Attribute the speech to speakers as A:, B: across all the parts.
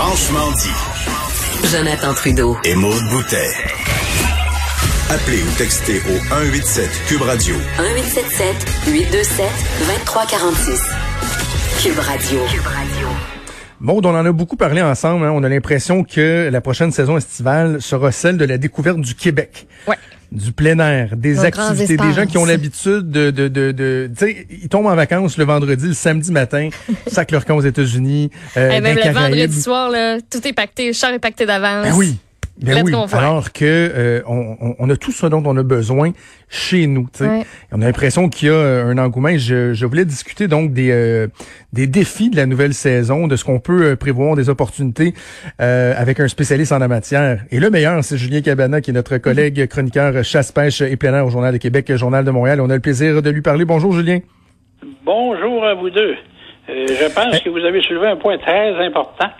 A: Franchement dit.
B: Jonathan Trudeau.
A: Et Maude Boutet. Appelez ou textez au 187 Cube Radio.
B: 1877 827 2346. Cube Radio. Cube Radio.
C: Bon, on en a beaucoup parlé ensemble. Hein. On a l'impression que la prochaine saison estivale sera celle de la découverte du Québec.
D: Ouais.
C: Du plein air, des activités, des gens qui ont l'habitude de, de, de, de tu sais, ils tombent en vacances le vendredi, le samedi matin, sac leur camp aux États-Unis.
D: Euh, eh ben, le vendredi soir, là, tout est pacté, le char est pacté d'avance.
C: Ben oui. Ben oui, alors que euh, on, on, a tout ce dont on a besoin chez nous. Ouais. On a l'impression qu'il y a euh, un engouement. Je, je voulais discuter donc des, euh, des défis de la nouvelle saison, de ce qu'on peut prévoir, des opportunités avec un spécialiste en la matière. Et le meilleur, c'est Julien Cabana, qui est notre collègue chroniqueur chasse-pêche et plein air au Journal de Québec, Journal de Montréal. On a le plaisir de lui parler. Bonjour Julien.
E: Bonjour à vous deux. je pense que vous avez soulevé un point très important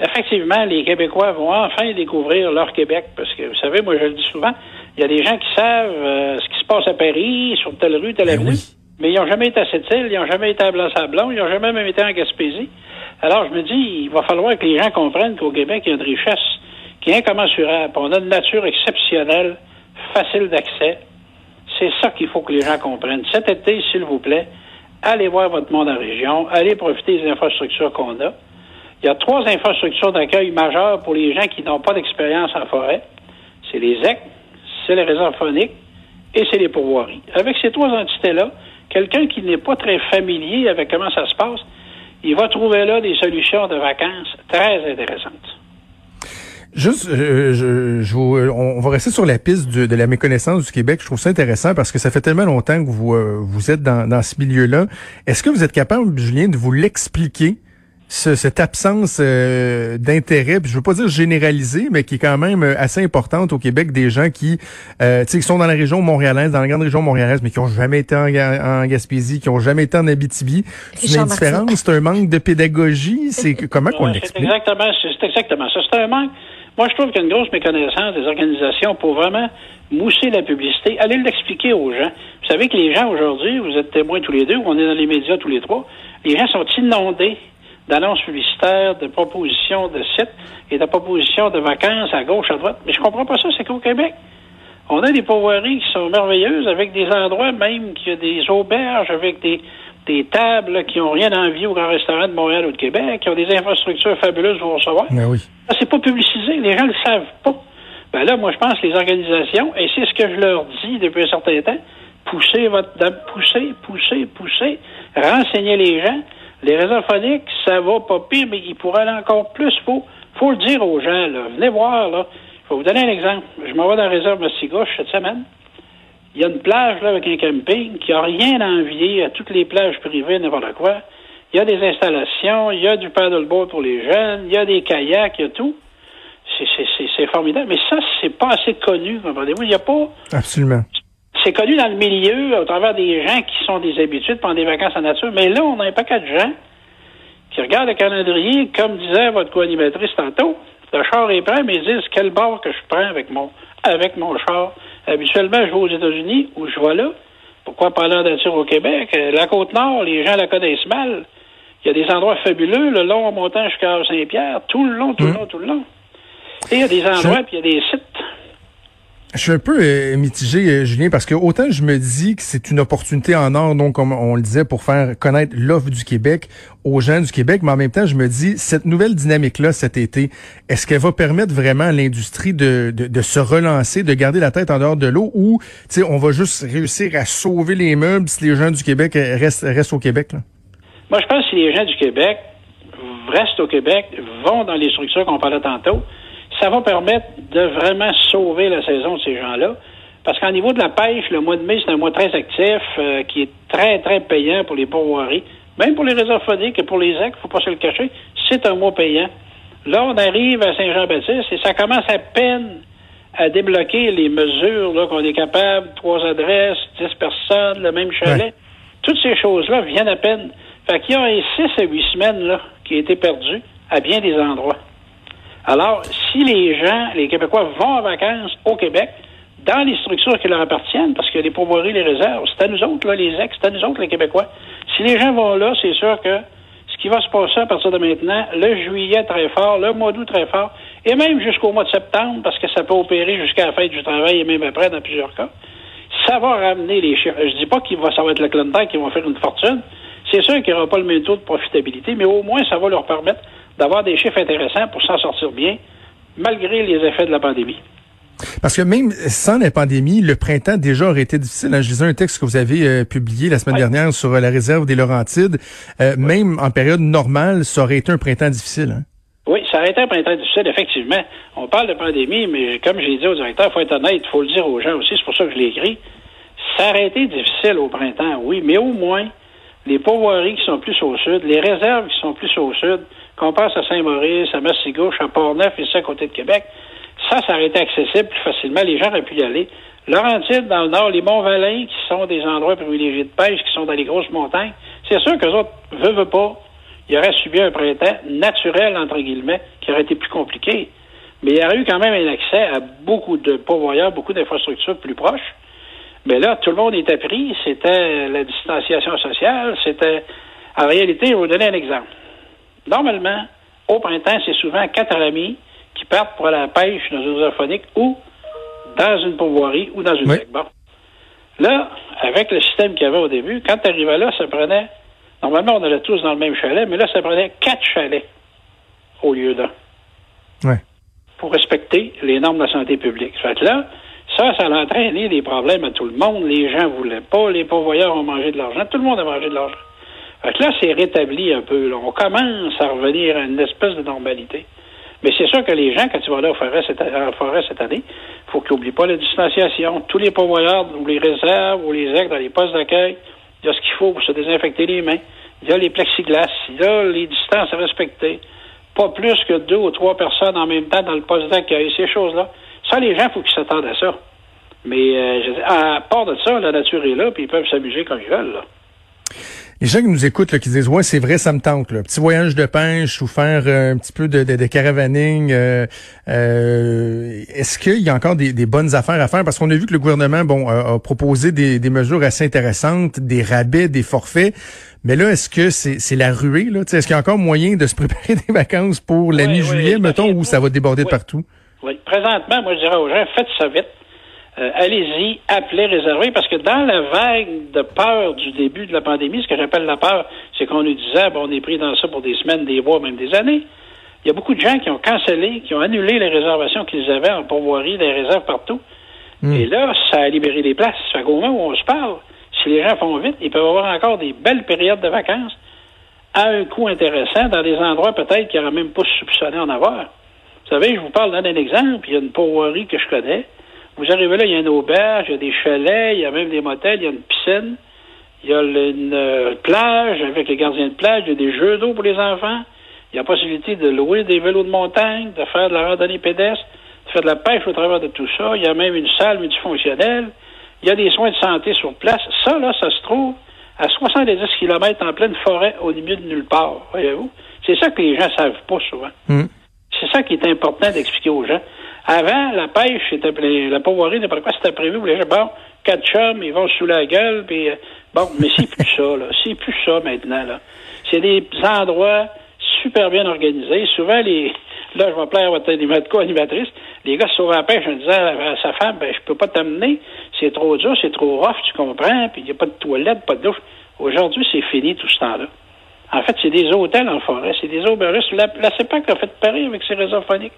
E: effectivement, les Québécois vont enfin découvrir leur Québec, parce que, vous savez, moi, je le dis souvent, il y a des gens qui savent euh, ce qui se passe à Paris, sur telle rue, telle ben avenue, mais ils n'ont jamais été à cette île, ils n'ont jamais été à Blanc-Sablon, ils n'ont jamais même été en Gaspésie. Alors, je me dis, il va falloir que les gens comprennent qu'au Québec, il y a une richesse qui est incommensurable. On a une nature exceptionnelle, facile d'accès. C'est ça qu'il faut que les gens comprennent. Cet été, s'il vous plaît, allez voir votre monde en région, allez profiter des infrastructures qu'on a. Il y a trois infrastructures d'accueil majeures pour les gens qui n'ont pas d'expérience en forêt. C'est les EC, c'est les réserves phoniques et c'est les pourvoiries. Avec ces trois entités-là, quelqu'un qui n'est pas très familier avec comment ça se passe, il va trouver là des solutions de vacances très intéressantes.
C: Juste, euh, je, je, on va rester sur la piste de, la méconnaissance du Québec. Je trouve ça intéressant parce que ça fait tellement longtemps que vous, euh, vous êtes dans, dans ce milieu-là. Est-ce que vous êtes capable, Julien, de vous l'expliquer? Cette absence euh, d'intérêt, je veux pas dire généralisée, mais qui est quand même euh, assez importante au Québec, des gens qui, euh, qui sont dans la région montréalaise, dans la grande région montréalaise, mais qui ont jamais été en, en Gaspésie, qui ont jamais été en Abitibi. C'est une indifférence, c'est un manque de pédagogie. C'est comment qu'on l'explique
E: C'est exactement, c'est exactement ça. C'est un manque. Moi, je trouve qu'il y a une grosse méconnaissance des organisations pour vraiment mousser la publicité, aller l'expliquer aux gens. Vous savez que les gens aujourd'hui, vous êtes témoins tous les deux, on est dans les médias tous les trois, les gens sont inondés d'annonces publicitaires, de propositions de sites et de propositions de vacances à gauche, à droite. Mais je comprends pas ça, c'est qu'au Québec, on a des pourvoiries qui sont merveilleuses, avec des endroits même qui a des auberges, avec des, des tables qui n'ont rien à envier au grand restaurant de Montréal ou de Québec, qui ont des infrastructures fabuleuses pour recevoir.
C: Mais oui.
E: c'est pas publicisé, les gens ne le savent pas. Ben là, moi, je pense que les organisations, et c'est ce que je leur dis depuis un certain temps, poussez votre, poussez, poussez, poussez, renseignez les gens, les réserves phoniques, ça va pas pire, mais il pourrait aller encore plus. Faut, faut le dire aux gens, là. Venez voir, là. Je vais vous donner un exemple. Je m'en vais dans la réserve Massy-Gauche cette semaine. Il y a une plage, là, avec un camping qui a rien à envier à toutes les plages privées, n'importe quoi. Il y a des installations, il y a du paddleboard pour les jeunes, il y a des kayaks, il y a tout. C'est formidable. Mais ça, c'est pas assez connu, comprenez-vous. Il n'y a pas.
C: Absolument
E: c'est connu dans le milieu au travers des gens qui sont des habitués de prendre des vacances en nature. Mais là, on a un paquet de gens qui regardent le calendrier, comme disait votre co-animatrice tantôt. Le char est prêt, mais ils disent quel bord que je prends avec mon avec mon char. Habituellement, je vais aux États-Unis ou je vais là. Pourquoi parler en nature au Québec? Euh, la côte nord, les gens la connaissent mal. Il y a des endroits fabuleux, le long en montant jusqu'à Saint-Pierre, tout le long, tout le mmh. long, tout le long. Et il y a des endroits, puis il y a des sites
C: je suis un peu euh, mitigé, euh, Julien, parce que autant je me dis que c'est une opportunité en or, donc comme on le disait, pour faire connaître l'offre du Québec aux gens du Québec, mais en même temps, je me dis, cette nouvelle dynamique-là cet été, est-ce qu'elle va permettre vraiment à l'industrie de, de, se relancer, de garder la tête en dehors de l'eau, ou on va juste réussir à sauver les meubles si les gens du Québec restent, restent au Québec? Là?
E: Moi, je pense que si les gens du Québec restent au Québec, vont dans les structures qu'on parlait tantôt, ça va permettre de vraiment sauver la saison de ces gens-là. Parce qu'au niveau de la pêche, le mois de mai, c'est un mois très actif, euh, qui est très, très payant pour les pourvoiries. Même pour les réserves phoniques et pour les actes, il ne faut pas se le cacher, c'est un mois payant. Là, on arrive à Saint-Jean-Baptiste et ça commence à peine à débloquer les mesures qu'on est capable, trois adresses, dix personnes, le même chalet. Toutes ces choses-là viennent à peine. Fait qu'il y a six à huit semaines là, qui a été perdu à bien des endroits. Alors, si les gens, les Québécois vont en vacances au Québec, dans les structures qui leur appartiennent, parce que les pourvoiries, les réserves, c'est à nous autres, là, les ex, c'est à nous autres, les Québécois. Si les gens vont là, c'est sûr que ce qui va se passer à partir de maintenant, le juillet très fort, le mois d'août très fort, et même jusqu'au mois de septembre, parce que ça peut opérer jusqu'à la fête du travail et même après dans plusieurs cas, ça va ramener les chiffres. Je dis pas va, ça va être le Clinton qui vont faire une fortune. C'est sûr qu'il n'y aura pas le même taux de profitabilité, mais au moins, ça va leur permettre d'avoir des chiffres intéressants pour s'en sortir bien, malgré les effets de la pandémie.
C: Parce que même sans la pandémie, le printemps déjà aurait été difficile. Je lisais un texte que vous avez euh, publié la semaine dernière sur euh, la réserve des Laurentides. Euh, même en période normale, ça aurait été un printemps difficile. Hein?
E: Oui, ça aurait été un printemps difficile, effectivement. On parle de pandémie, mais comme j'ai dit au directeur, il faut être honnête, il faut le dire aux gens aussi, c'est pour ça que je l'ai écrit. Ça aurait été difficile au printemps, oui, mais au moins, les pourvoiries qui sont plus au sud, les réserves qui sont plus au sud, qu'on passe à Saint-Maurice, à Massy-Gauche, à Port-Neuf et ça à côté de Québec, ça, ça aurait été accessible plus facilement. Les gens auraient pu y aller. Laurentides, dans le nord, les Monts-Valin, qui sont des endroits privilégiés de pêche, qui sont dans les grosses montagnes, c'est sûr qu'eux autres, veulent, pas, ils auraient subi un printemps naturel, entre guillemets, qui aurait été plus compliqué. Mais il y aurait eu quand même un accès à beaucoup de pourvoyeurs, beaucoup d'infrastructures plus proches. Mais là, tout le monde était pris. C'était la distanciation sociale. C'était. En réalité, je vais vous donner un exemple. Normalement, au printemps, c'est souvent quatre amis qui partent pour aller à la pêche dans une zoophonique ou dans une pourvoirie ou dans une
C: Oui.
E: Bon. Là, avec le système qu'il y avait au début, quand tu arrivais là, ça prenait. Normalement, on allait tous dans le même chalet, mais là, ça prenait quatre chalets au lieu d'un
C: Ouais.
E: pour respecter les normes de la santé publique. Fait que là, ça, ça a entraîné des problèmes à tout le monde. Les gens voulaient pas, les pourvoyeurs ont mangé de l'argent, tout le monde a mangé de l'argent. Là, c'est rétabli un peu. là. On commence à revenir à une espèce de normalité. Mais c'est sûr que les gens, quand au forêt cette, en forêt cette année, il faut qu'ils n'oublient pas la distanciation. Tous les pourvoyeurs ou les réserves ou les actes dans les postes d'accueil, il y a ce qu'il faut pour se désinfecter les mains. Il y a les plexiglas. Il y a les distances à respecter. Pas plus que deux ou trois personnes en même temps dans le poste d'accueil. Ces choses-là. Ça, les gens, il faut qu'ils s'attendent à ça. Mais euh, à part de ça, la nature est là, puis ils peuvent s'amuser comme ils veulent. Là.
C: Les gens qui nous écoutent, là, qui disent ouais, c'est vrai, ça me tente, là. petit voyage de pêche ou faire euh, un petit peu de, de, de caravaning. euh, euh, Est-ce qu'il y a encore des, des bonnes affaires à faire? Parce qu'on a vu que le gouvernement, bon, a, a proposé des, des mesures assez intéressantes, des rabais, des forfaits. Mais là, est-ce que c'est la ruée là? Est-ce qu'il y a encore moyen de se préparer des vacances pour la
E: Oui,
C: mi-juillet,
E: oui,
C: mettons, ou ça va déborder de partout?
E: Oui. Présentement, moi, je dirais aux gens, faites ça vite. Euh, allez-y, appelez, réservez, parce que dans la vague de peur du début de la pandémie, ce que j'appelle la peur, c'est qu'on nous disait, bon, on est pris dans ça pour des semaines, des mois, même des années. Il y a beaucoup de gens qui ont cancellé, qui ont annulé les réservations qu'ils avaient en pourvoirie, des réserves partout. Et là, ça a libéré des places. Fait qu'au moment où on se parle, si les gens font vite, ils peuvent avoir encore des belles périodes de vacances à un coût intéressant dans des endroits peut-être qui n'auraient même pas soupçonné en avoir. Vous savez, je vous parle d'un exemple. Il y a une pourvoirie que je connais. Vous arrivez là, il y a une auberge, il y a des chalets, il y a même des motels, il y a une piscine, il y a une euh, plage avec les gardiens de plage, il y a des jeux d'eau pour les enfants, il y a la possibilité de louer des vélos de montagne, de faire de la randonnée pédestre, de faire de la pêche au travers de tout ça. Il y a même une salle multifonctionnelle. Il y a des soins de santé sur place. Ça, là, ça se trouve à 70 km en pleine forêt au milieu de nulle part, voyez-vous? C'est ça que les gens savent pas souvent.
C: Hmm.
E: C'est ça qui est important d'expliquer aux gens. Avant, la pêche, c'était la pauvreté, n'importe quoi, c'était prévu les gens. Bon, quatre chums, ils vont sous la gueule, puis euh, bon, mais c'est plus ça, là. C'est plus ça maintenant, là. C'est des endroits super bien organisés. Souvent, les. Là, je vais plaire à votre animat- co-animatrice. Les gars se sauvent à la pêche en disant à, sa femme, ben, je peux pas t'amener. C'est trop dur, c'est trop rough, tu comprends, puis il n'y a pas de toilette, pas de douche. Aujourd'hui, c'est fini tout ce temps-là. En fait, c'est des hôtels en forêt, c'est des aubergistes. La, la CEPAC a fait pareil avec ses réserves phoniques.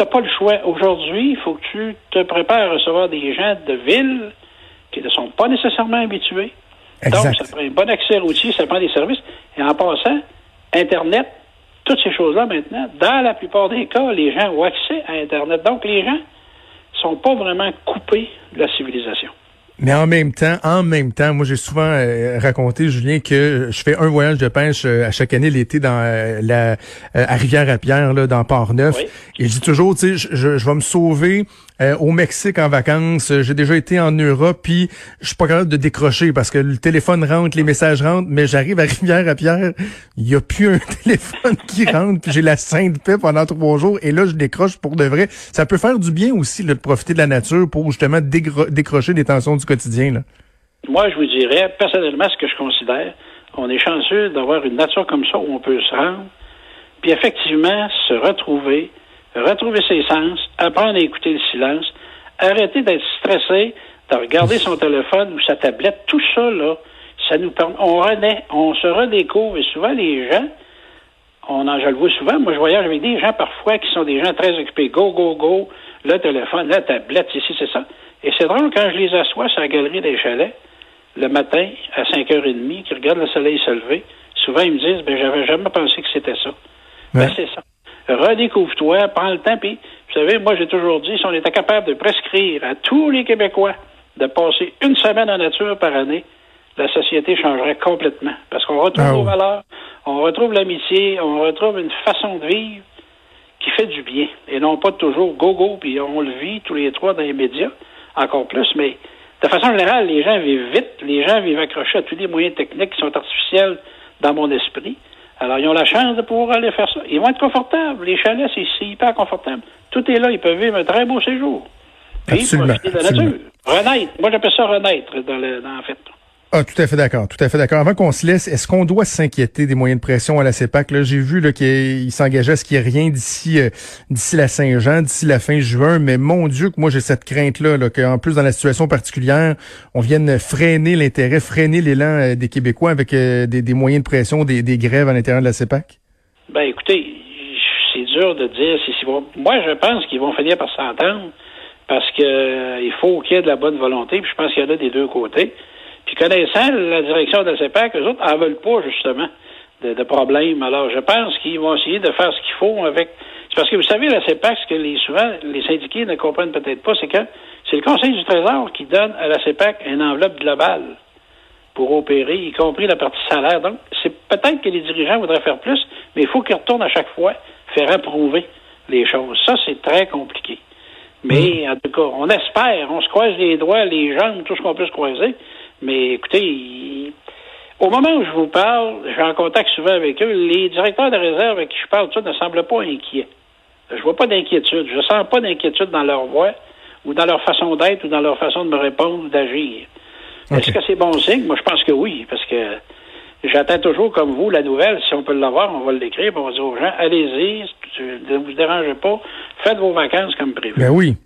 E: T'as pas le choix. Aujourd'hui, il faut que tu te prépares à recevoir des gens de ville qui ne sont pas nécessairement habitués.
C: Exact.
E: Donc, ça prend un bon accès routier, ça prend des services. Et en passant, Internet, toutes ces choses-là maintenant, dans la plupart des cas, les gens ont accès à Internet. Donc, les gens sont pas vraiment coupés de la civilisation.
C: Mais en même temps, en même temps, moi j'ai souvent euh, raconté, Julien, que je fais un voyage de pêche euh, à chaque année l'été dans euh, la à Rivière-à-Pierre, là, dans Port-Neuf. Et je dis toujours, tu sais, je, je, vais me sauver au Mexique en vacances. J'ai déjà été en Europe, puis je suis pas capable de décrocher parce que le téléphone rentre, les messages rentrent, mais j'arrive à Rivière-à-Pierre, il y a plus un téléphone qui rentre, puis j'ai la sainte paix pendant trois jours, et là je décroche pour de vrai. Ça peut faire du bien aussi de profiter de la nature pour justement décrocher des tensions du quotidien?
E: Moi, je vous dirais, personnellement, ce que je considère, on est chanceux d'avoir une nature comme ça où on peut se rendre, puis effectivement se retrouver, retrouver ses sens, apprendre à écouter le silence, arrêter d'être stressé, de regarder son téléphone ou sa tablette, tout ça, là, ça nous permet, on renaît, on se redécouvre, et souvent les gens, on en, je le vois souvent, moi je voyage avec des gens parfois qui sont des gens très occupés, go, go, go, le téléphone, la tablette, ici, c'est ça. Et c'est drôle, quand je les assois sur la galerie des chalets, le matin, à 5h30, qui regardent le soleil se lever, souvent ils me disent, ben, j'avais jamais pensé que c'était ça. Ben, c'est ça. Redécouvre-toi, prends le temps, puis, vous savez, moi, j'ai toujours dit, si on était capable de prescrire à tous les Québécois de passer une semaine en nature par année, la société changerait complètement. Parce qu'on retrouve ah nos valeurs, on retrouve l'amitié, on retrouve une façon de vivre qui fait du bien. Et non pas toujours go-go, puis on le vit tous les trois dans les médias encore plus, mais de façon générale, les gens vivent vite, les gens vivent accrochés à tous les moyens techniques qui sont artificiels dans mon esprit. Alors, ils ont la chance de pouvoir aller faire ça. Ils vont être confortables. Les chalets, c'est hyper confortable. Tout est là. Ils peuvent vivre un très beau séjour.
C: Absolument,
E: profiter de la nature. Renaître. Moi, j'appelle ça renaître, dans, le, dans en fait.
C: Ah, tout à fait d'accord, tout à fait d'accord. Avant qu'on se laisse, est-ce qu'on doit s'inquiéter des moyens de pression à la CEPAC? Là, j'ai vu qu'il s'engageait à ce qu'il n'y ait rien d'ici euh, d'ici la Saint-Jean, d'ici la fin juin, mais mon Dieu que moi j'ai cette crainte-là, là, qu'en plus dans la situation particulière, on vienne freiner l'intérêt, freiner l'élan euh, des Québécois avec euh, des, moyens de pression, des, des, grèves à l'intérieur de la CEPAC?
E: Ben écoutez, c'est dur de dire si, si Moi, je pense qu'ils vont finir par s'entendre parce que il faut qu'il y ait de la bonne volonté, puis je pense qu'il y en a des deux côtés. Puis connaissant la direction de la CEPAC, eux autres n'en veulent pas, justement, de, de problèmes. Alors, je pense qu'ils vont essayer de faire ce qu'il faut avec. C'est parce que vous savez, la CEPAC, ce que les, souvent les syndiqués ne comprennent peut-être pas, c'est que c'est le Conseil du Trésor qui donne à la CEPAC une enveloppe globale pour opérer, y compris la partie salaire. Donc, c'est peut-être que les dirigeants voudraient faire plus, mais il faut qu'ils retournent à chaque fois faire approuver les choses. Ça, c'est très compliqué. Mais en tout cas, on espère, on se croise les doigts, les jambes, tout ce qu'on peut se croiser, mais écoutez, au moment où je vous parle, je suis en contact souvent avec eux, les directeurs de réserve avec qui je parle, ça ne semblent pas inquiets. Je vois pas d'inquiétude. Je sens pas d'inquiétude dans leur voix ou dans leur façon d'être ou dans leur façon de me répondre ou d'agir. Est-ce que c'est bon signe? Moi, je pense que oui, parce que j'attends toujours, comme vous, la nouvelle. Si on peut l'avoir, on va l'écrire, on va dire aux gens, allez-y, ne vous dérangez pas, faites vos vacances comme prévu.
C: Ben oui.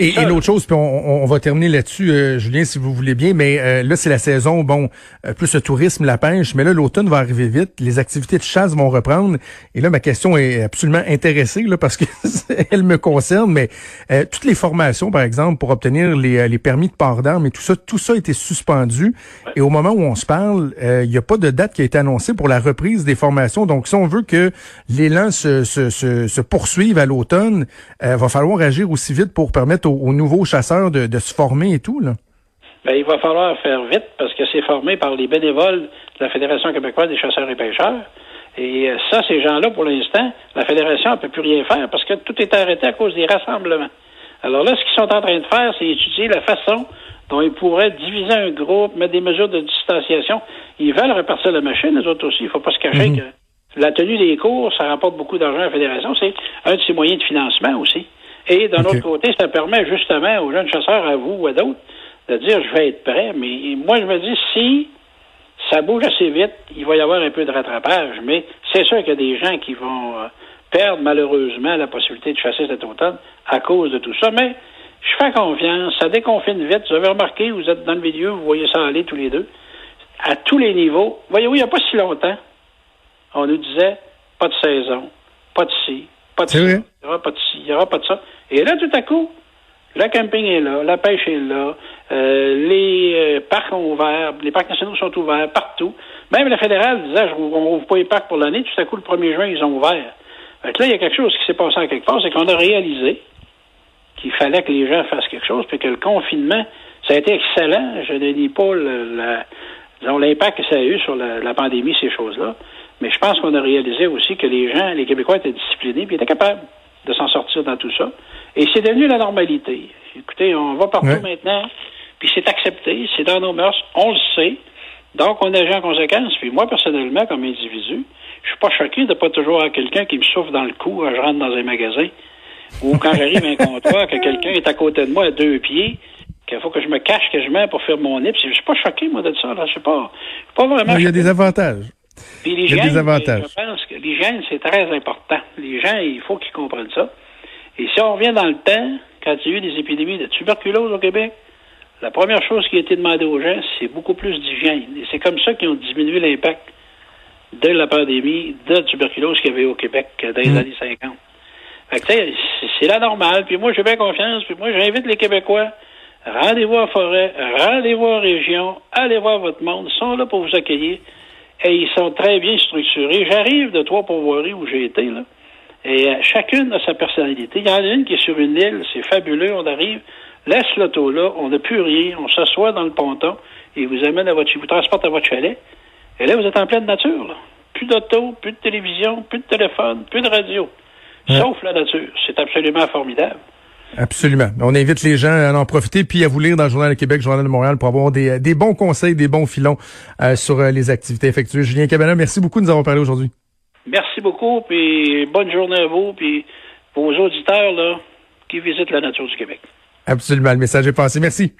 C: Et, l'autre chose, puis on, va terminer là-dessus, euh, Julien, si vous voulez bien, mais euh, là, c'est la saison, bon, euh, plus le tourisme, la pêche, mais là, l'automne va arriver vite, les activités de chasse vont reprendre, et là, ma question est absolument intéressée, là, parce que elle me concerne, mais toutes les formations, par exemple, pour obtenir les, les permis de port d'armes et tout ça, tout ça a été suspendu, et au moment où on se parle, il n'y a pas de date qui a été annoncée pour la reprise des formations, donc si on veut que l'élan se, se, se, se poursuive à l'automne, va falloir agir aussi vite pour permettre permettre aux, nouveaux chasseurs de, se former et tout, là?
E: Ben, il va falloir faire vite parce que c'est formé par les bénévoles de la Fédération québécoise des chasseurs et pêcheurs. Et euh, ça, ces gens-là, pour l'instant, la Fédération ne peut plus rien faire parce que tout est arrêté à cause des rassemblements. Alors là, ce qu'ils sont en train de faire, c'est étudier la façon dont ils pourraient diviser un groupe, mettre des mesures de distanciation. Ils veulent repartir la machine, les autres aussi. Il ne faut pas se cacher mhm. que la tenue des cours, ça rapporte beaucoup d'argent à la Fédération. C'est un de ses moyens de financement aussi. Et d'un autre côté, ça permet justement aux jeunes chasseurs, à vous ou à d'autres, de dire je vais être prêt. Mais moi, je me dis, si ça bouge assez vite, il va y avoir un peu de rattrapage. Mais c'est sûr qu'il y a des gens qui vont euh, perdre malheureusement la possibilité de chasser cet automne à cause de tout ça. Mais je fais confiance, ça déconfine vite. Vous avez remarqué, vous êtes dans le milieu, vous voyez ça aller tous les deux. À tous les niveaux. Voyez-vous, il n'y a pas si longtemps, on nous disait pas de saison, pas de ci, pas de ça. Il n'y aura pas de ci, il n'y aura pas de ça. Et là, tout à coup, le camping est là, la pêche est là, euh, les euh, parcs ont ouvert, les parcs nationaux sont ouverts partout. Même la fédérale disait, on n'ouvre pas les parcs pour l'année, tout à coup, le 1er juin, ils ont ouvert. Donc là, il y a quelque chose qui s'est passé en quelque part, c'est qu'on a réalisé qu'il fallait que les gens fassent quelque chose, puis que le confinement, Ça a été excellent. Je ne nie pas l'impact que ça a eu sur la, pandémie, ces choses-là. Mais je pense qu'on a réalisé aussi que les gens, les Québécois étaient disciplinés et étaient capables de s'en sortir dans tout ça. Et c'est devenu la normalité. Écoutez, on va partout maintenant, puis c'est accepté, c'est dans nos mœurs, on le sait. Donc, on agit en conséquence. Puis moi, personnellement, comme individu, je suis pas choqué de pas toujours avoir quelqu'un qui me souffle dans le cou quand je rentre dans un magasin. Ou quand j'arrive à un comptoir, que quelqu'un est à côté de moi à deux pieds, qu'il faut que je me cache que je mets pour faire mon nez. Je suis pas choqué, moi, de ça. Là. Je suis pas, pas vraiment.
C: il y a des avantages.
E: Puis il y a des avantages. Je pense que l'hygiène, c'est très important. Les gens, il faut qu'ils comprennent ça. Et si on revient dans le temps, quand il y a eu des épidémies de tuberculose au Québec, la première chose qui a été demandée aux gens, c'est beaucoup plus d'hygiène. Et c'est comme ça qu'ils ont diminué l'impact de la pandémie de tuberculose qu'il y avait au Québec dans les mm. années 50. c'est la normale. Puis moi, j'ai bien confiance. Puis moi, j'invite les Québécois. Rendez-vous en forêt, rendez-vous en région, allez voir votre monde. Ils sont là pour vous accueillir. Et ils sont très bien structurés. J'arrive de trois pourvoiries où j'ai été, là. Et euh, chacune a sa personnalité. Il y en a une qui est sur une île, c'est fabuleux. On arrive, laisse l'auto là, on n'a plus rien, on s'assoit dans le ponton et vous amène à votre, vous transporte à votre chalet. Et là, vous êtes en pleine nature. Là. Plus d'auto, plus de télévision, plus de téléphone, plus de radio. Sauf la nature. C'est absolument formidable.
C: Absolument. On invite les gens à en profiter puis à vous lire dans le Journal de Québec, Journal de Montréal pour avoir des, des bons conseils, des bons filons euh, sur euh, les activités effectuées. Julien Cabana, merci beaucoup de nous avoir parlé aujourd'hui.
E: Merci beaucoup, puis bonne journée à vous, puis vos auditeurs là, qui visitent la nature du Québec.
C: Absolument, le message est passé. Merci.